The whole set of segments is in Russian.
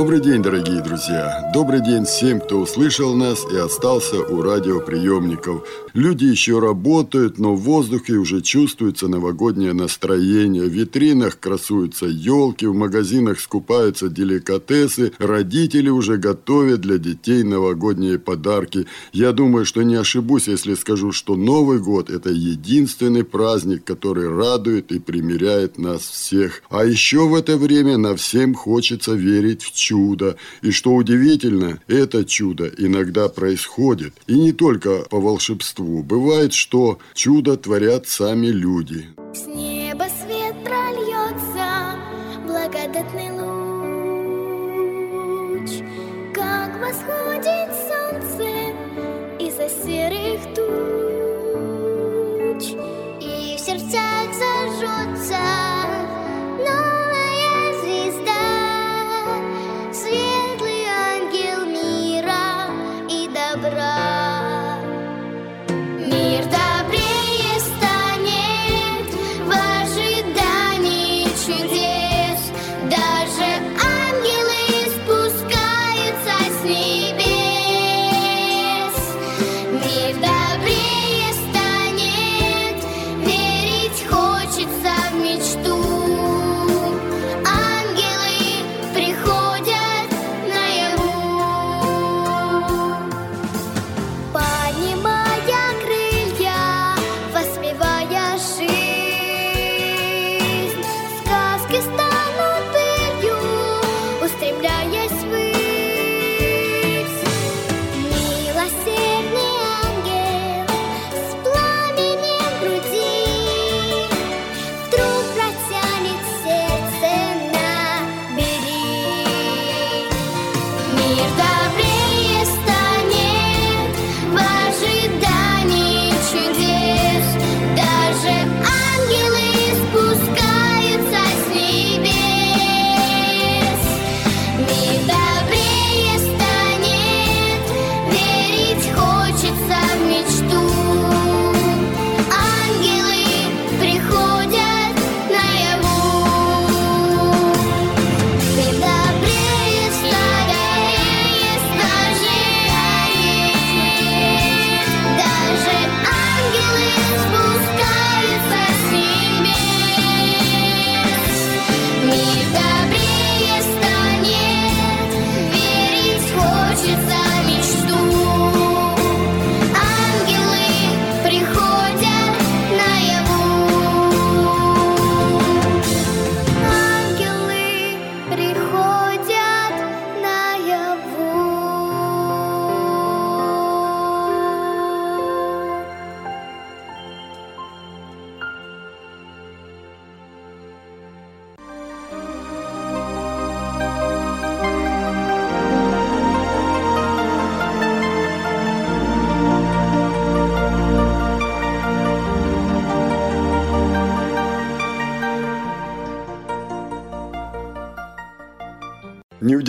Добрый день, дорогие друзья! Добрый день всем, кто услышал нас и остался у радиоприемников. Люди еще работают, но в воздухе уже чувствуется новогоднее настроение. В витринах красуются елки, в магазинах скупаются деликатесы, родители уже готовят для детей новогодние подарки. Я думаю, что не ошибусь, если скажу, что Новый год – это единственный праздник, который радует и примиряет нас всех. А еще в это время на всем хочется верить в чудо. И что удивительно, это чудо иногда происходит. И не только по волшебству. Бывает, что чудо творят сами люди. С неба свет прольется, благодатный луч, как восходит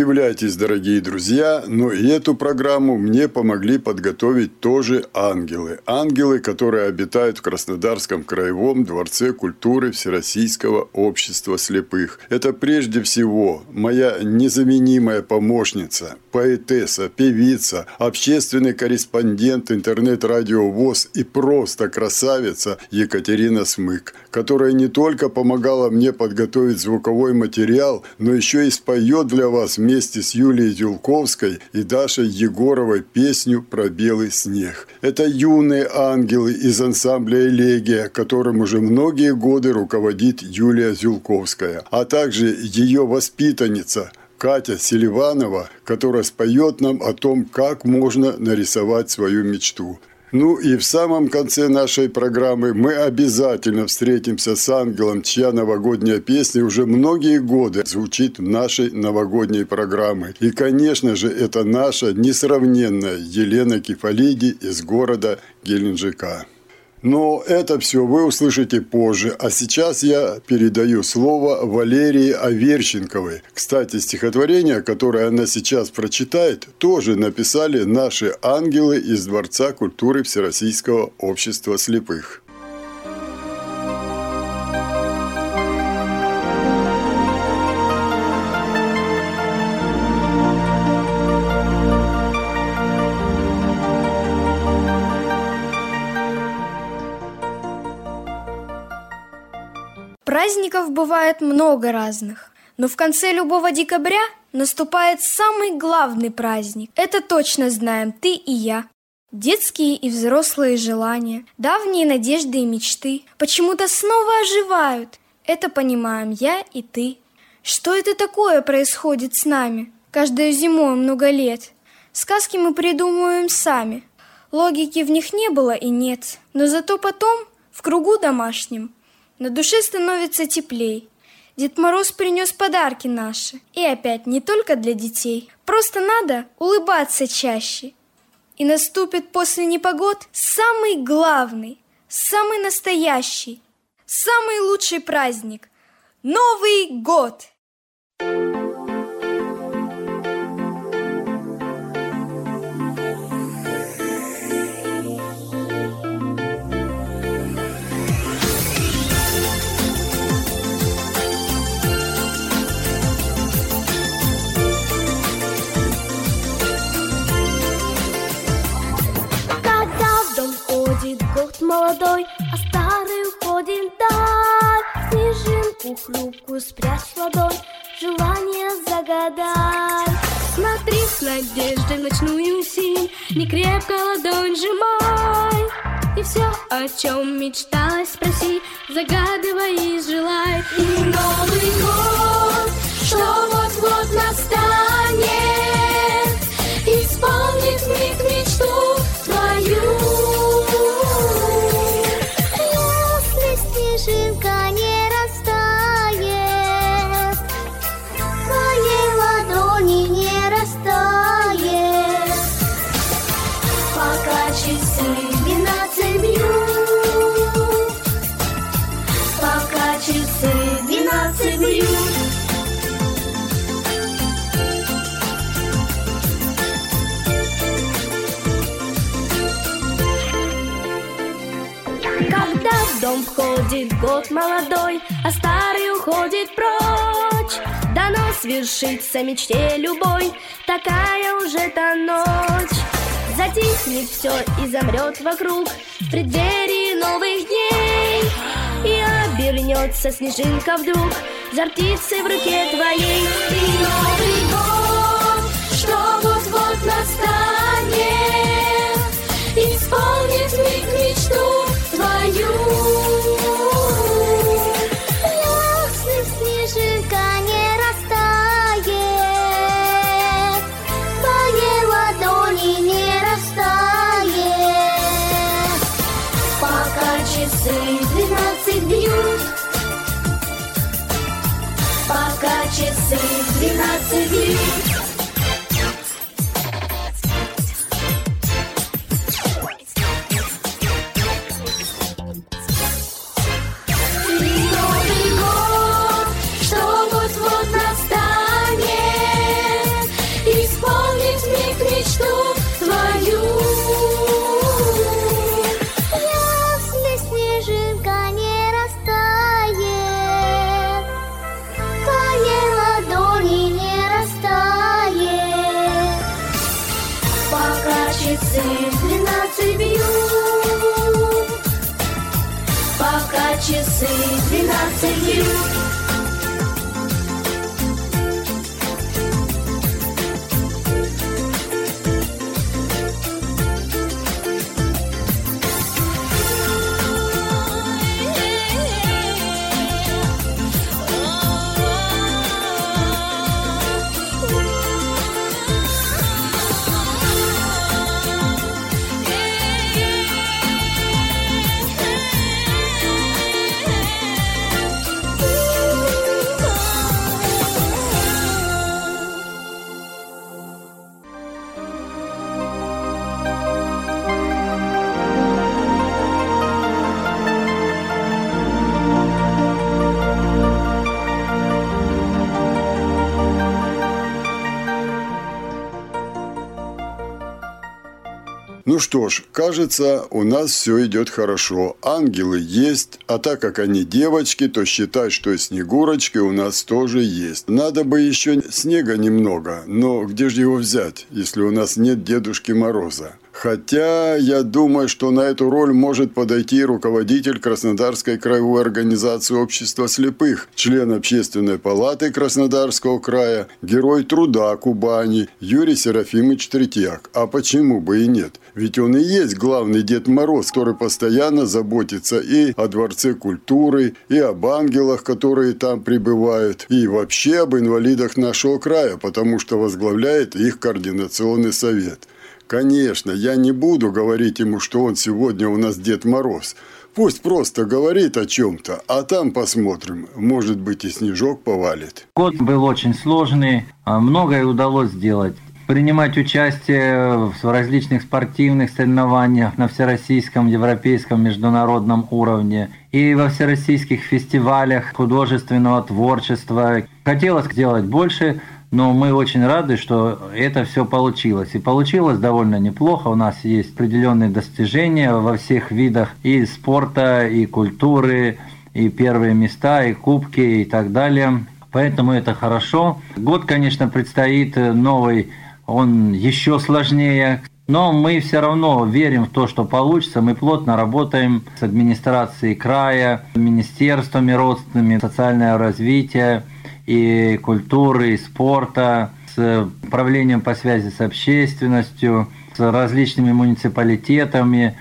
удивляйтесь, дорогие друзья, но и эту программу мне помогли подготовить тоже ангелы. Ангелы, которые обитают в Краснодарском краевом дворце культуры Всероссийского общества слепых. Это прежде всего моя незаменимая помощница, поэтесса, певица, общественный корреспондент интернет-радио ВОЗ и просто красавица Екатерина Смык, которая не только помогала мне подготовить звуковой материал, но еще и споет для вас вместе с Юлией Юлковской и Дашей Егоровой песню про белый снег. Это юные ангелы из ансамбля «Элегия», которым уже многие годы руководит Юлия Зюлковская, а также ее воспитанница – Катя Селиванова, которая споет нам о том, как можно нарисовать свою мечту. Ну и в самом конце нашей программы мы обязательно встретимся с ангелом, чья новогодняя песня уже многие годы звучит в нашей новогодней программе. И, конечно же, это наша несравненная Елена Кефалиди из города Геленджика. Но это все вы услышите позже. А сейчас я передаю слово Валерии Аверченковой. Кстати, стихотворение, которое она сейчас прочитает, тоже написали наши ангелы из Дворца культуры Всероссийского общества слепых. Праздников бывает много разных, но в конце любого декабря наступает самый главный праздник. Это точно знаем ты и я. Детские и взрослые желания, давние надежды и мечты почему-то снова оживают. Это понимаем я и ты. Что это такое происходит с нами? Каждую зимой много лет. Сказки мы придумываем сами. Логики в них не было и нет. Но зато потом, в кругу домашнем, на душе становится теплей. Дед Мороз принес подарки наши. И опять не только для детей. Просто надо улыбаться чаще. И наступит после непогод самый главный, самый настоящий, самый лучший праздник – Новый год! Молодой, а старый уходит даль. Снежинку хрупкую спрячь в ладонь, желание загадай. Смотри с надеждой в ночную синь, не крепко ладонь сжимай. И все, о чем мечталось, спроси, загадывай и желай. И Новый год, что вот-вот молодой, а старый уходит прочь. Дано свершится мечте любой, такая уже та ночь. Затихнет все и замрет вокруг в преддверии новых дней. И обернется снежинка вдруг за птицей в руке твоей. И Новый год, что вот-вот настанет, исполнит миг мечту твою. to you. Что ж, кажется, у нас все идет хорошо. Ангелы есть, а так как они девочки, то считай, что и снегурочки у нас тоже есть. Надо бы еще снега немного, но где же его взять, если у нас нет Дедушки Мороза? Хотя я думаю, что на эту роль может подойти руководитель Краснодарской краевой организации общества слепых, член общественной палаты Краснодарского края, герой труда Кубани Юрий Серафимович Третьяк. А почему бы и нет? Ведь он и есть главный Дед Мороз, который постоянно заботится и о Дворце культуры, и об ангелах, которые там пребывают, и вообще об инвалидах нашего края, потому что возглавляет их координационный совет. Конечно, я не буду говорить ему, что он сегодня у нас Дед Мороз. Пусть просто говорит о чем-то, а там посмотрим. Может быть и снежок повалит. Год был очень сложный, а многое удалось сделать. Принимать участие в различных спортивных соревнованиях на всероссийском, европейском, международном уровне и во всероссийских фестивалях художественного творчества. Хотелось сделать больше, но мы очень рады, что это все получилось. И получилось довольно неплохо. У нас есть определенные достижения во всех видах и спорта, и культуры, и первые места, и кубки, и так далее. Поэтому это хорошо. Год, конечно, предстоит новый, он еще сложнее. Но мы все равно верим в то, что получится. Мы плотно работаем с администрацией края, министерствами родственными, социальное развитие, и культуры, и спорта, с управлением по связи с общественностью, с различными муниципалитетами.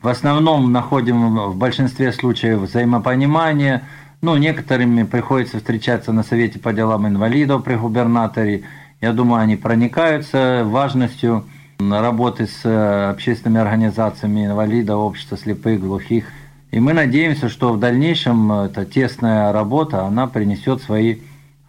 В основном находим в большинстве случаев взаимопонимание. Ну, некоторыми приходится встречаться на Совете по делам инвалидов при губернаторе. Я думаю, они проникаются важностью работы с общественными организациями инвалидов, общества слепых, глухих. И мы надеемся, что в дальнейшем эта тесная работа, она принесет свои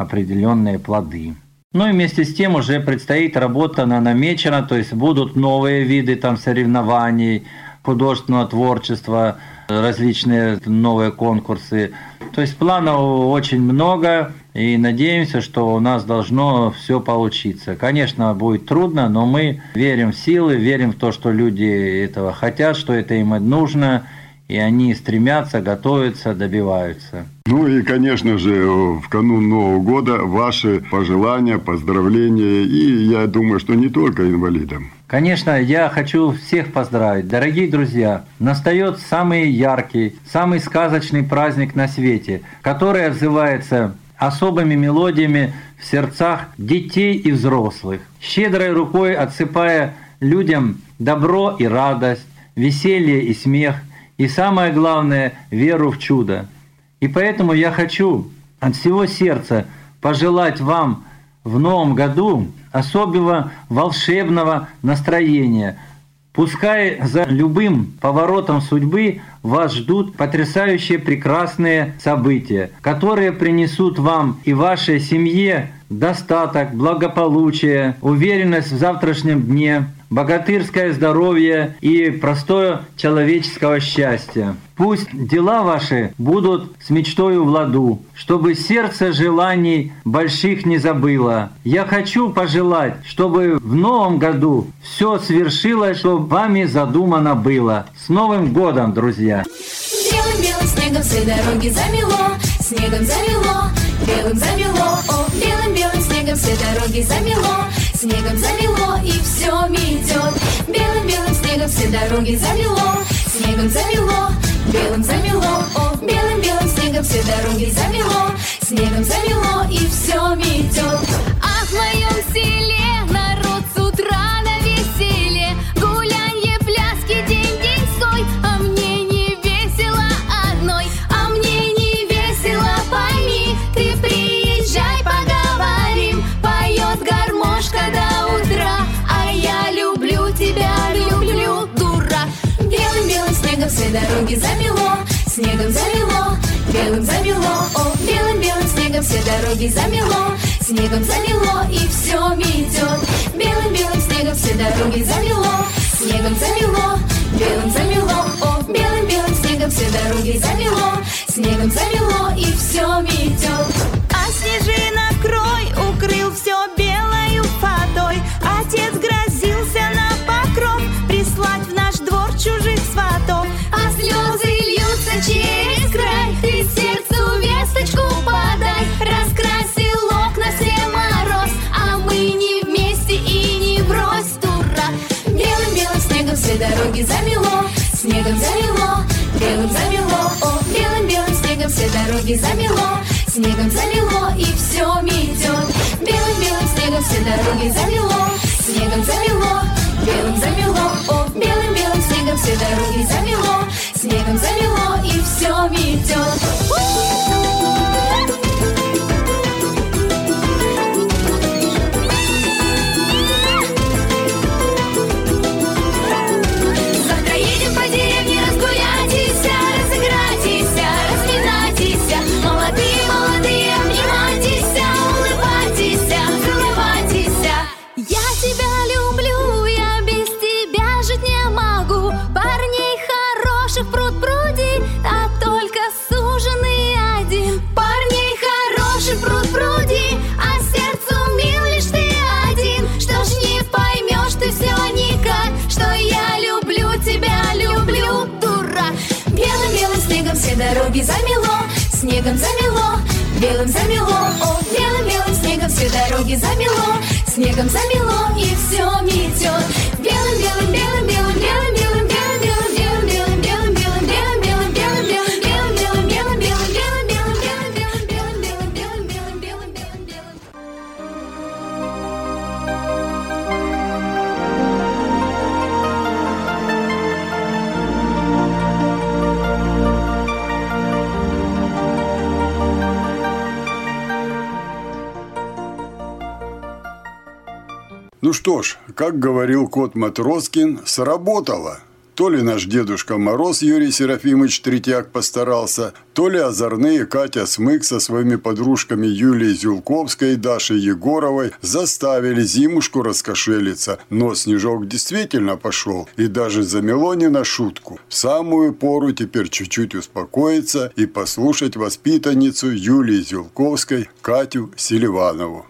определенные плоды. Ну и вместе с тем уже предстоит работа на намечена, то есть будут новые виды там соревнований, художественного творчества, различные новые конкурсы. То есть планов очень много, и надеемся, что у нас должно все получиться. Конечно, будет трудно, но мы верим в силы, верим в то, что люди этого хотят, что это им нужно, и они стремятся, готовятся, добиваются. Ну и, конечно же, в канун Нового года ваши пожелания, поздравления, и я думаю, что не только инвалидам. Конечно, я хочу всех поздравить. Дорогие друзья, настает самый яркий, самый сказочный праздник на свете, который отзывается особыми мелодиями в сердцах детей и взрослых, щедрой рукой отсыпая людям добро и радость, веселье и смех – и самое главное – веру в чудо. И поэтому я хочу от всего сердца пожелать вам в новом году особого волшебного настроения. Пускай за любым поворотом судьбы вас ждут потрясающие прекрасные события, которые принесут вам и вашей семье достаток, благополучие, уверенность в завтрашнем дне, богатырское здоровье и простое человеческого счастья. Пусть дела ваши будут с мечтою в ладу, чтобы сердце желаний больших не забыло. Я хочу пожелать, чтобы в новом году все свершилось, что вами задумано было. С Новым годом, друзья! Белым-белым снегом все дороги замело, снегом замело, белым замело, о, белым-белым снегом все дороги замело, снегом замело и все метет. Белым-белым снегом все дороги замело, снегом замело, белым замело, о, белым-белым снегом все дороги замело, снегом замело и все метет. А в моем селе народ дороги замело, снегом замело, белым замело, о, белым-белым снегом все дороги замело, снегом замело и все метет. Белым-белым снегом все дороги замело, снегом замело, белым замело, о, белым-белым снегом все дороги замело, снегом замело и все метет. Дороги замело, снегом замело и все метет. Белым-белым снегом все дороги замело, снегом замело, белым замело, о, белым-белым снегом все дороги замело, снегом замело и все метет. Снегом замело, белым замело, о, белым-белым снегом все дороги замело, снегом замело и все метет. Белым-белым, Ну что ж, как говорил кот Матроскин, сработало. То ли наш Дедушка Мороз Юрий Серафимович Третьяк постарался, то ли озорные Катя Смык со своими подружками Юлией Зюлковской и Дашей Егоровой заставили зимушку раскошелиться. Но снежок действительно пошел, и даже замело не на шутку. В самую пору теперь чуть-чуть успокоиться и послушать воспитанницу Юлии Зюлковской Катю Селиванову.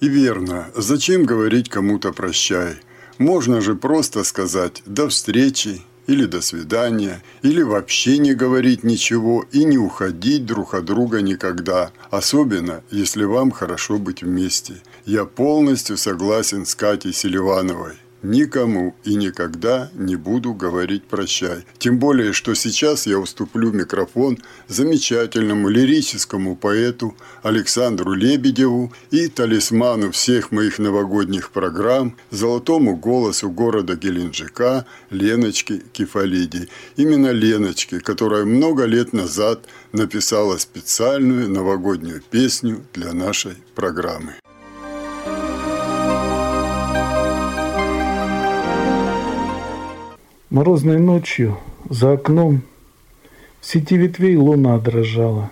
И верно, зачем говорить кому-то «прощай»? Можно же просто сказать «до встречи» или «до свидания», или вообще не говорить ничего и не уходить друг от друга никогда, особенно если вам хорошо быть вместе. Я полностью согласен с Катей Селивановой никому и никогда не буду говорить прощай. Тем более, что сейчас я уступлю микрофон замечательному лирическому поэту Александру Лебедеву и талисману всех моих новогодних программ, золотому голосу города Геленджика Леночке Кефалиди. Именно Леночке, которая много лет назад написала специальную новогоднюю песню для нашей программы. Морозной ночью за окном в сети ветвей луна дрожала.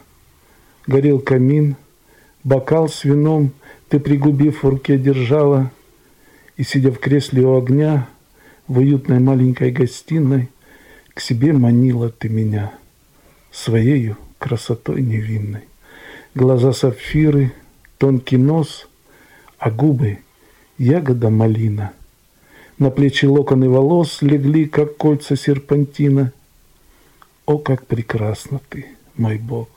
Горел камин, бокал с вином ты, пригубив в руке, держала. И, сидя в кресле у огня, в уютной маленькой гостиной, к себе манила ты меня своею красотой невинной. Глаза сапфиры, тонкий нос, а губы ягода малина — на плечи локоны волос легли, как кольца серпантина. О, как прекрасна ты, мой Бог!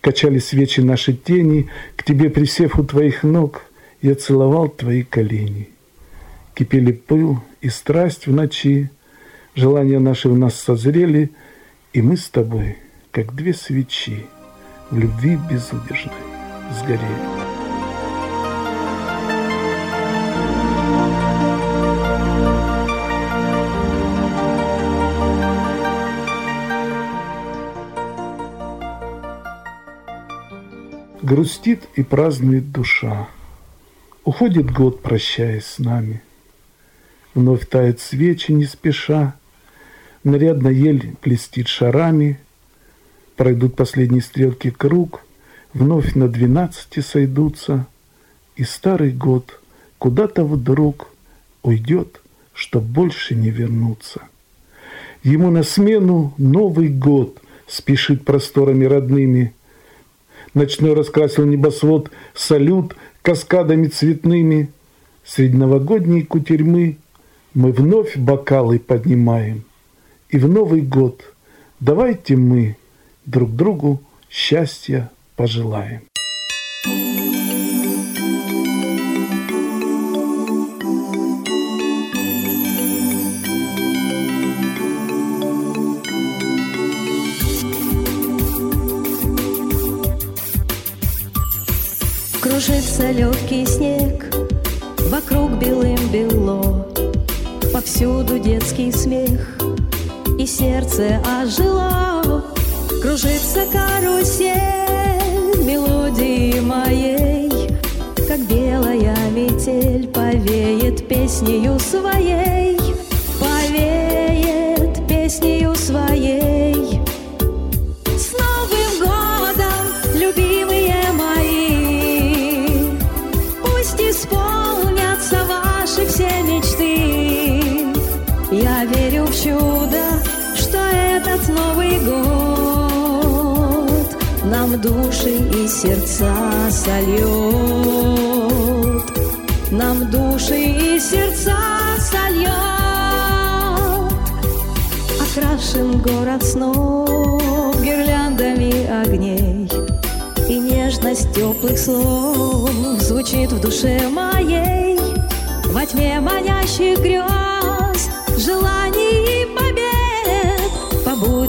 Качали свечи наши тени, К тебе присев у твоих ног, Я целовал твои колени. Кипели пыл и страсть в ночи, Желания наши в нас созрели, И мы с тобой, как две свечи, В любви безудержной сгорели. Грустит и празднует душа. Уходит год, прощаясь с нами. Вновь тает свечи не спеша. Нарядно ель блестит шарами. Пройдут последние стрелки круг. Вновь на двенадцати сойдутся. И старый год куда-то вдруг уйдет, чтоб больше не вернуться. Ему на смену Новый год спешит просторами родными – Ночной раскрасил небосвод салют каскадами цветными. Среди кутерьмы мы вновь бокалы поднимаем. И в Новый год давайте мы друг другу счастья пожелаем. Кружится легкий снег, вокруг белым бело, Повсюду детский смех, и сердце ожило. Кружится карусель мелодии моей, Как белая метель повеет песнею своей, души и сердца сольет, нам души и сердца сольет. Окрашен город снов гирляндами огней, И нежность теплых слов звучит в душе моей. Во тьме манящих грез,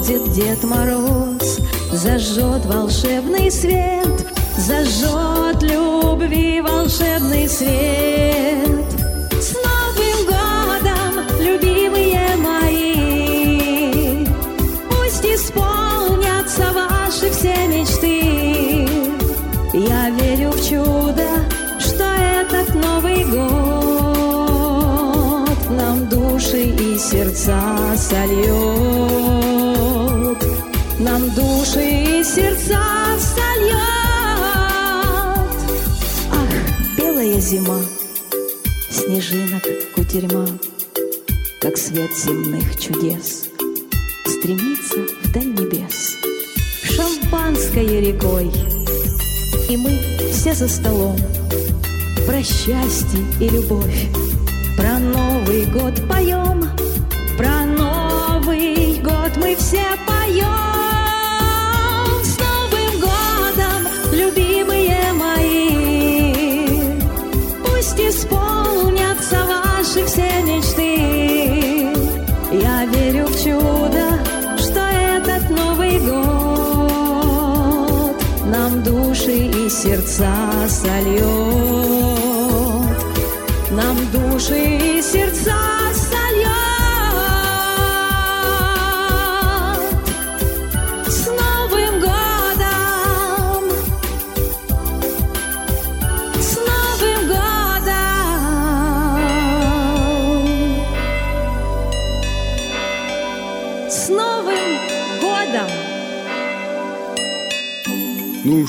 Побудет Дед Мороз Зажжет волшебный свет, зажжет любви волшебный свет. С Новым годом, любимые мои, пусть исполнятся ваши все мечты. Я верю в чудо, что этот Новый год нам души и сердца сольет нам души и сердца сольет. Ах, белая зима, снежинок кутерьма, как свет земных чудес, стремится вдаль небес, шампанское рекой, и мы все за столом, про счастье и любовь. Про Новый год поем, про Новый год мы все поем. С Новым годом, любимые мои, пусть исполнятся ваши все мечты. Я верю в чудо, что этот Новый год нам души и сердца сольет нам души и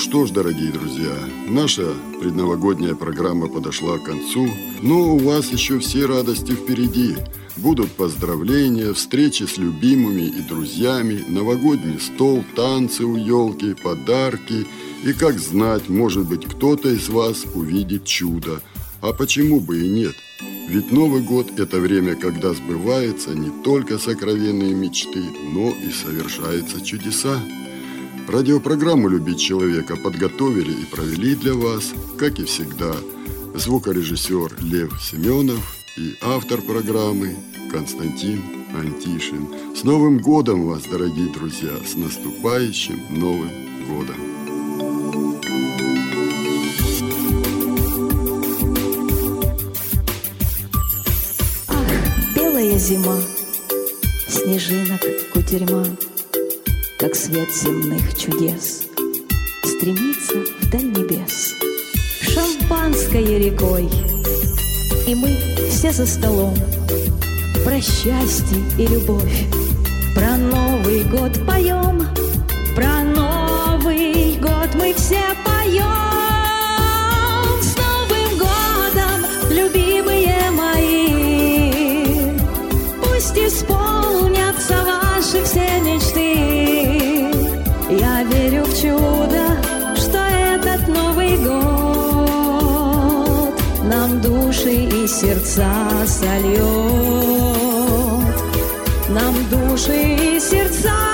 что ж, дорогие друзья, наша предновогодняя программа подошла к концу, но у вас еще все радости впереди. Будут поздравления, встречи с любимыми и друзьями, новогодний стол, танцы у елки, подарки. И как знать, может быть, кто-то из вас увидит чудо. А почему бы и нет? Ведь Новый год – это время, когда сбываются не только сокровенные мечты, но и совершаются чудеса. Радиопрограмму «Любить человека» подготовили и провели для вас, как и всегда, звукорежиссер Лев Семенов и автор программы Константин Антишин. С Новым годом вас, дорогие друзья! С наступающим Новым годом! Белая зима, снежинок кутерьма, Как свет земных чудес, Стремится вдаль небес. Шампанское рекой, И мы все за столом Про счастье и любовь, Про Новый год поем, Про Новый год мы все поем. Сердца сольет. Нам души и сердца